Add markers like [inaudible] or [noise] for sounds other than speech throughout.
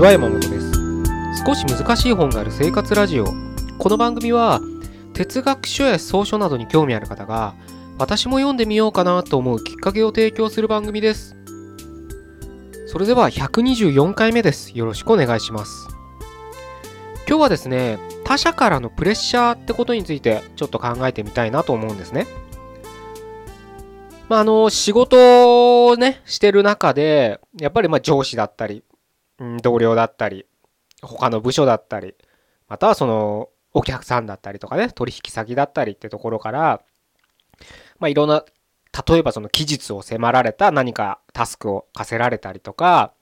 ちは山本です。少し難しい本がある生活ラジオ。この番組は哲学書や草書などに興味ある方が私も読んでみようかなと思うきっかけを提供する番組です。それでは124回目です。よろしくお願いします。今日はですね他者からのプレッシャーってことについてちょっと考えてみたいなと思うんですね。まあ、あの、仕事をね、してる中で、やっぱりまあ上司だったり、同僚だったり、他の部署だったり、またはそのお客さんだったりとかね、取引先だったりってところから、まあいろんな、例えばその期日を迫られた何かタスクを課せられたりとか、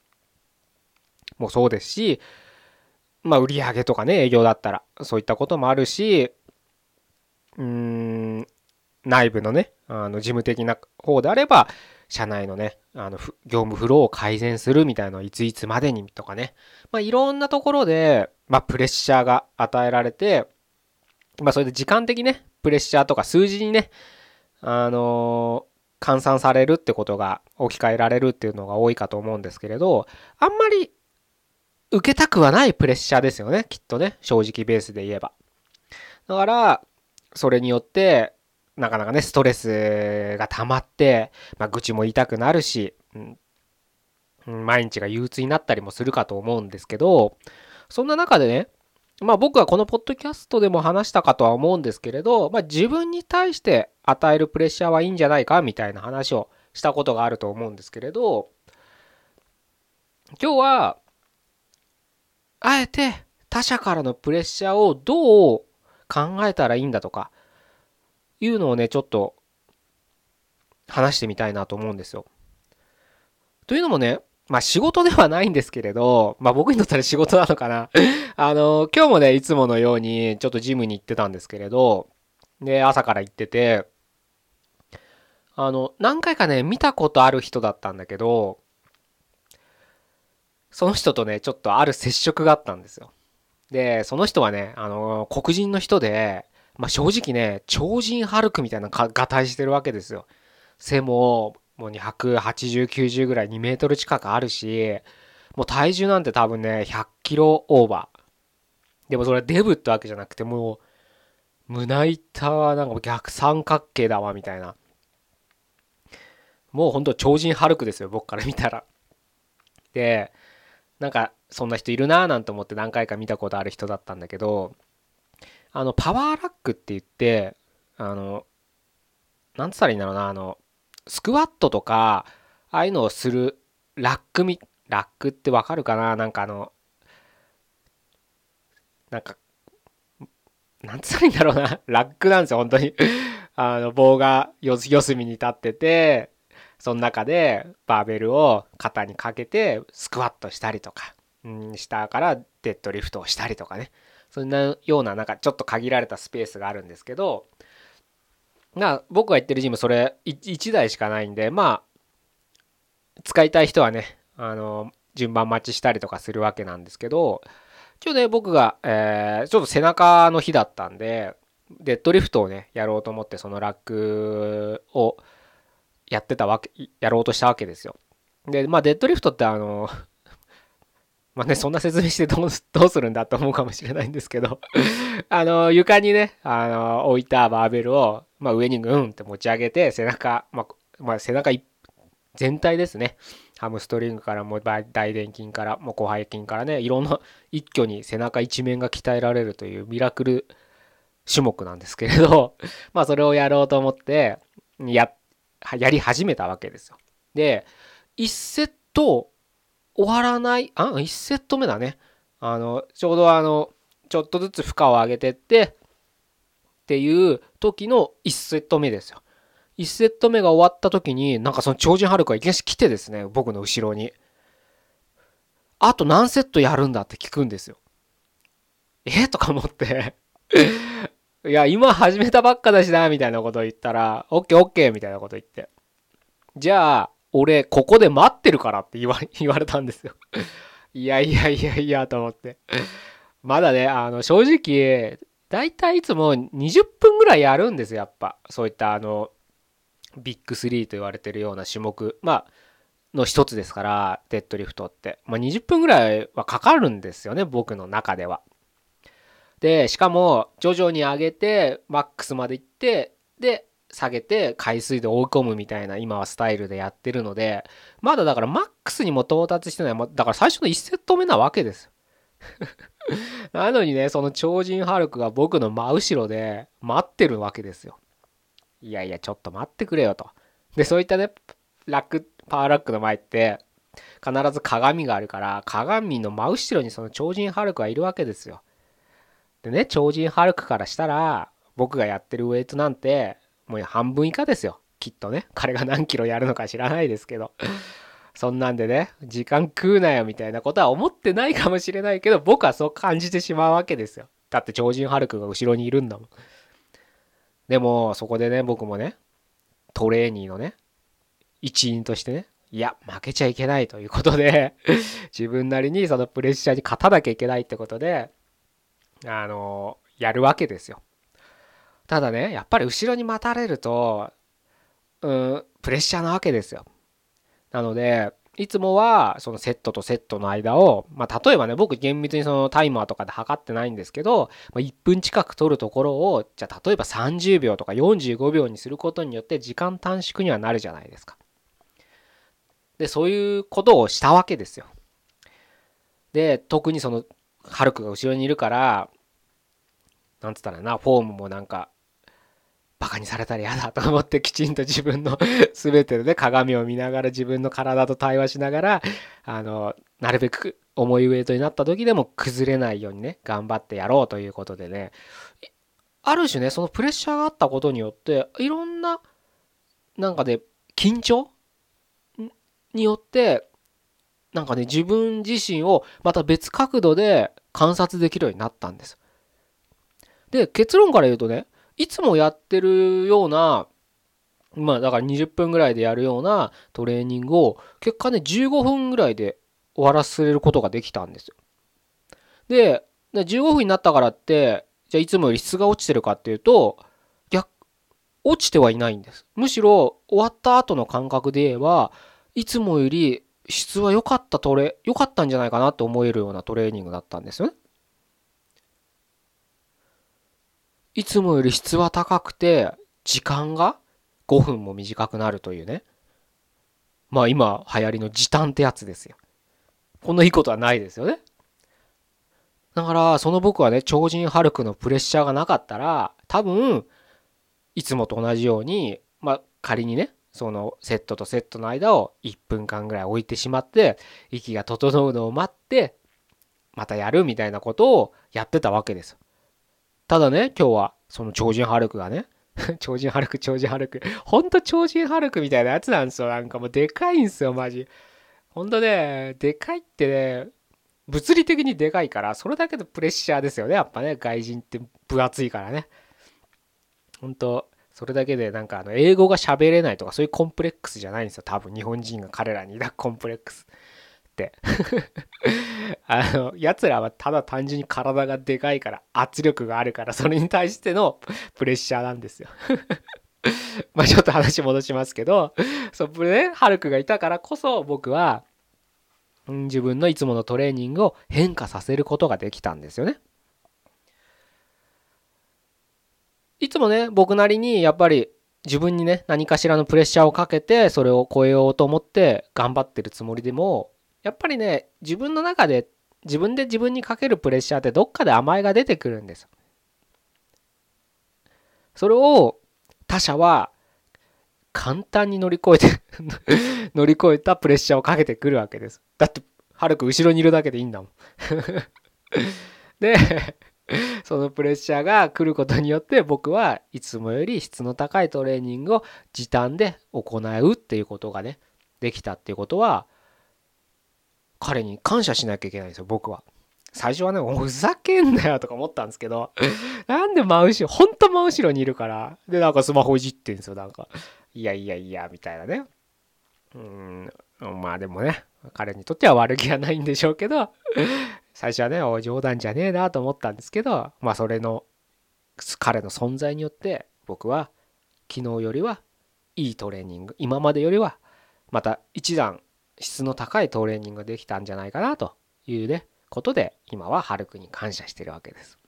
もそうですし、まあ売上とかね、営業だったら、そういったこともあるし、うーん、内部のね、あの事務的な方であれば、社内のね、あの業務フローを改善するみたいなのをいついつまでにとかね、まあ、いろんなところで、まあ、プレッシャーが与えられて、まあ、それで時間的ね、プレッシャーとか数字にね、あのー、換算されるってことが置き換えられるっていうのが多いかと思うんですけれど、あんまり受けたくはないプレッシャーですよね、きっとね、正直ベースで言えば。だから、それによって、なかなかね、ストレスが溜まって、まあ、愚痴も言いたくなるし、うん、毎日が憂鬱になったりもするかと思うんですけど、そんな中でね、まあ僕はこのポッドキャストでも話したかとは思うんですけれど、まあ自分に対して与えるプレッシャーはいいんじゃないかみたいな話をしたことがあると思うんですけれど、今日は、あえて他者からのプレッシャーをどう考えたらいいんだとか、いうのをね、ちょっと話してみたいなと思うんですよ。というのもね、まあ仕事ではないんですけれど、まあ僕にとったら仕事なのかな。[laughs] あの、今日もね、いつものようにちょっとジムに行ってたんですけれど、で、朝から行ってて、あの、何回かね、見たことある人だったんだけど、その人とね、ちょっとある接触があったんですよ。で、その人はね、あの、黒人の人で、まあ、正直ね、超人ハルクみたいなが体してるわけですよ。背も、もう280、90ぐらい2メートル近くあるし、もう体重なんて多分ね、100キロオーバー。でもそれデブってわけじゃなくて、もう、胸板はなんか逆三角形だわ、みたいな。もうほんと超人ハルクですよ、僕から見たら。で、なんか、そんな人いるなーなんて思って何回か見たことある人だったんだけど、あの、パワーラックって言って、あの、なんつったらいいんだろうな、あの、スクワットとか、ああいうのをするラックみ、ラックってわかるかな？なんかあの、なんか、なんつったらいいんだろうな？[laughs] ラックなんですよ、本当に [laughs] あの、棒が四隅に立ってて、その中でバーベルを肩にかけてスクワットしたりとか、うん、下からデッドリフトをしたりとかね。そんなようななんかちょっと限られたスペースがあるんですけどな僕が行ってるジムそれ 1, 台しかないんでまあ使いたい人はねあの順番待ちしたりとかするわけなんですけど今日ね僕が、えー、ちょっと背中の日だったんでデッドリフトをねやろうと思ってそのラックをやってたわけやろうとしたわけですよ。でまあデッドリフトってあのまあね、そんな説明してどうどうするんだと思うかもしれないんですけど [laughs] あの、床にね、あの、置いたバーベルを、まあ、上にグーンって持ち上げて、背中、まあ、まあ、背中全体ですね。ハムストリングからも大臀筋からもう広背筋からね、いろんな一挙に背中一面が鍛えられるというミラクル種目なんですけれど、[laughs] まあそれをやろうと思って、や、やり始めたわけですよ。で、1セット終わらない、あ、1セット目だね。あの、ちょうどあの、ちょっとずつ負荷を上げてって、っていう時の1セット目ですよ。1セット目が終わった時に、なんかその超人ハルクがいきなり来てですね、僕の後ろに。あと何セットやるんだって聞くんですよ。えとか思って [laughs] いや、今始めたばっかだしな、みたいなこと言ったら、オッケーオッケーみたいなこと言って。じゃあ、俺、ここで待ってるからって言わ [laughs] 言われたんですよいやいやいやいや、と思ってまだね、あの、正直、だいたいいつも20分ぐらいやるんですよ、やっぱ。そういった、あの、ビッグ3と言われてるような種目。まあ、の一つですから、デッドリフトって。まあ、20分ぐらいはかかるんですよね、僕の中では。で、しかも、徐々に上げて、マックスまで行って、で、下げて、海水で追い込むみたいな、今はスタイルでやってるので、まだだからマックスにも到達してない。だから最初の1セット目なわけです。[laughs] なのにね、その超人ハルクが僕の真後ろで待ってるわけですよ。いやいや、ちょっと待ってくれよと。で、そういったね、ラック、パワーラックの前って、必ず鏡があるから、鏡の真後ろにその超人ハルクがいるわけですよ。でね、超人ハルクからしたら、僕がやってるウェイトなんて、もう半分以下ですよ。きっとね。彼が何キロやるのか知らないですけど。そんなんでね、時間食うなよみたいなことは思ってないかもしれないけど、僕はそう感じてしまうわけですよ。だって超人ハルクが後ろにいるんだもん。でも、そこでね、僕もね、トレーニーのね、一員としてね、いや、負けちゃいけないということで [laughs] 自分なりにそのプレッシャーに勝たなきゃいけないってことで、あの、やるわけですよ。ただね、やっぱり後ろに待たれると、うん、プレッシャーなわけですよ。なので、いつもはそのセットとセットの間を、まあ、例えばね、僕厳密にそのタイマーとかで測ってないんですけど、まあ、1分近く取るところを、じゃあ例えば30秒とか45秒にすることによって時間短縮にはなるじゃないですか。で、そういうことをしたわけですよ。で、特にその、ハルクが後ろにいるから、なんつったらな、フォームもなんか、バカにされたら嫌だと思ってきちんと自分の [laughs] 全てで鏡を見ながら自分の体と対話しながら、あの、なるべく重いウェイトになった時でも崩れないようにね、頑張ってやろうということでね、ある種ね、そのプレッシャーがあったことによって、いろんな、なんかね、緊張？によって、なんかね、自分自身をまた別角度で観察できるようになったんです。で、結論から言うとね、いつもやってるような、まあだから20分ぐらいでやるようなトレーニングを結果ね、15分ぐらいで終わらせることができたんですよ。で、15分になったからって、じゃあいつもより質が落ちてるかっていうと、逆、落ちてはいないんです。むしろ終わった後の感覚で言えば、いつもより質は良かったトレ、良かったんじゃないかなって思えるようなトレーニングだったんですよね。いつもより質は高くて、時間が5分も短くなるというね。まあ今流行りの時短ってやつですよ。こんないいことはないですよね。だから、その僕はね、超人ハルクのプレッシャーがなかったら、多分、いつもと同じように、まあ仮にね、そのセットとセットの間を1分間ぐらい置いてしまって、息が整うのを待って、またやるみたいなことをやってたわけです。ただね、今日は、その超人ハルクがね、[laughs] 超人ハルク、超人ハルク。ほんと超人ハルクみたいなやつなんですよ。なんかもうでかいんすよ、マジ。ほんとね、でかいってね、物理的にでかいから、それだけのプレッシャーですよね。やっぱね、外人って分厚いからね。ほんと、それだけでなんかあの、英語が喋れないとか、そういうコンプレックスじゃないんですよ。多分日本人が彼らに抱くコンプレックス。って [laughs] あの、奴らはただ単純に体がでかいから圧力があるからそれに対してのプレッシャーなんですよ [laughs] まあちょっと話戻しますけど、そう、ね、ハルクがいたからこそ僕は、自分のいつものトレーニングを変化させることができたんですよね。いつもね、僕なりにやっぱり自分にね、何かしらのプレッシャーをかけて、それを超えようと思って頑張ってるつもりでも、やっぱりね、自分の中で、自分で自分にかけるプレッシャーってどっかで甘えが出てくるんです。それを他者は簡単に乗り越えて [laughs] 乗り越えたプレッシャーをかけてくるわけです。だって、はるく後ろにいるだけでいいんだもんで、そのプレッシャーが来ることによって僕はいつもより質の高いトレーニングを時短で行うっていうことがね、できたっていうことは、彼に感謝しなきゃいけないんですよ、僕は。最初はね、ふざけんなよとか思ったんですけど、[laughs] なんで真後ろ、ほんと真後ろにいるから、で、なんかスマホいじってんですよ、なんか。いやいやいや、みたいなね。うん、まあでもね、彼にとっては悪気はないんでしょうけど、最初はね、お冗談じゃねえなと思ったんですけど、まあそれの、彼の存在によって、僕は昨日よりはいいトレーニング、今までよりはまた一段質の高いトレーニングができたんじゃないかなというねことで今はハルクに感謝してるわけです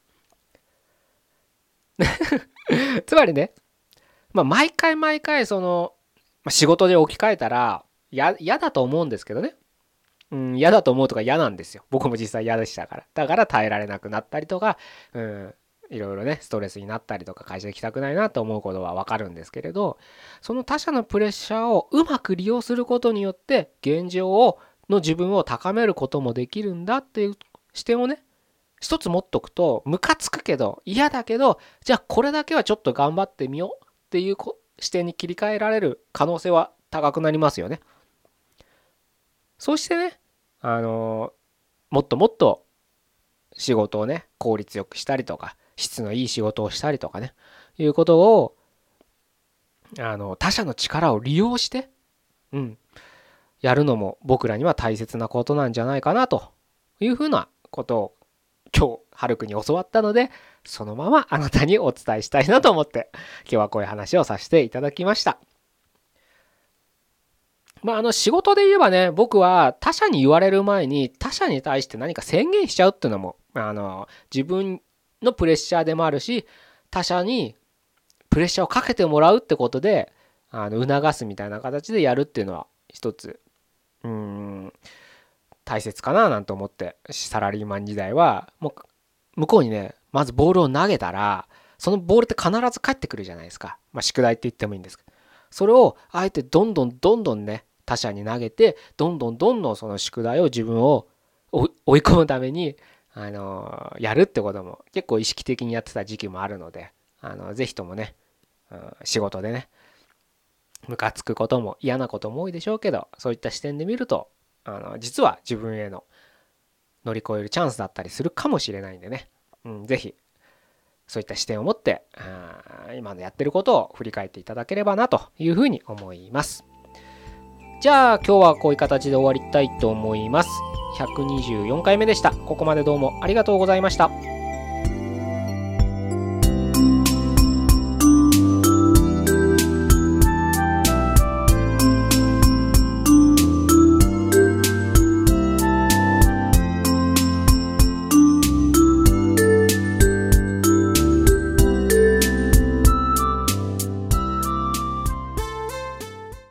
[laughs] つまりね、まあ、毎回毎回その、まあ、仕事で置き換えたら嫌だと思うんですけどねうん、嫌だと思うとか嫌なんですよ。僕も実際嫌でしたから。だから耐えられなくなったりとか、うん、いろいろね、ストレスになったりとか、会社行きたくないなと思うことはわかるんですけれど、その他者のプレッシャーをうまく利用することによって、現状を、の自分を高めることもできるんだっていう視点をね、一つ持っとくと、ムカつくけど、嫌だけど、じゃあこれだけはちょっと頑張ってみようっていう視点に切り替えられる可能性は高くなりますよね。そしてね、あのもっともっと仕事をね、効率よくしたりとか、質のいい仕事をしたりとかね、いうことを、あの、他者の力を利用して、うん、やるのも僕らには大切なことなんじゃないかなというふうなことを今日、はるくに教わったので、そのままあなたにお伝えしたいなと思って、今日はこういう話をさせていただきました。まあ、あの仕事で言えばね、僕は他者に言われる前に他者に対して何か宣言しちゃうっていうのも、あの、自分のプレッシャーでもあるし、他者にプレッシャーをかけてもらうってことで、あの、促すみたいな形でやるっていうのは一つ、うん、大切かななんて思って、サラリーマン時代は、もう、向こうにね、まずボールを投げたら、そのボールって必ず返ってくるじゃないですか。まあ、宿題って言ってもいいんですけど。それを、あえてどんどんどんどんね、他者に投げてどんどんどんどんその宿題を自分を追い込むためにあのやるってことも結構意識的にやってた時期もあるのであのぜひともね、うん、仕事でねムカつくことも嫌なことも多いでしょうけどそういった視点で見るとあの実は自分への乗り越えるチャンスだったりするかもしれないんでね、うん、ぜひそういった視点を持って今のやってることを振り返っていただければなというふうに思います。じゃあ今日はこういう形で終わりたいと思います。124回目でした。ここまでどうもありがとうございました。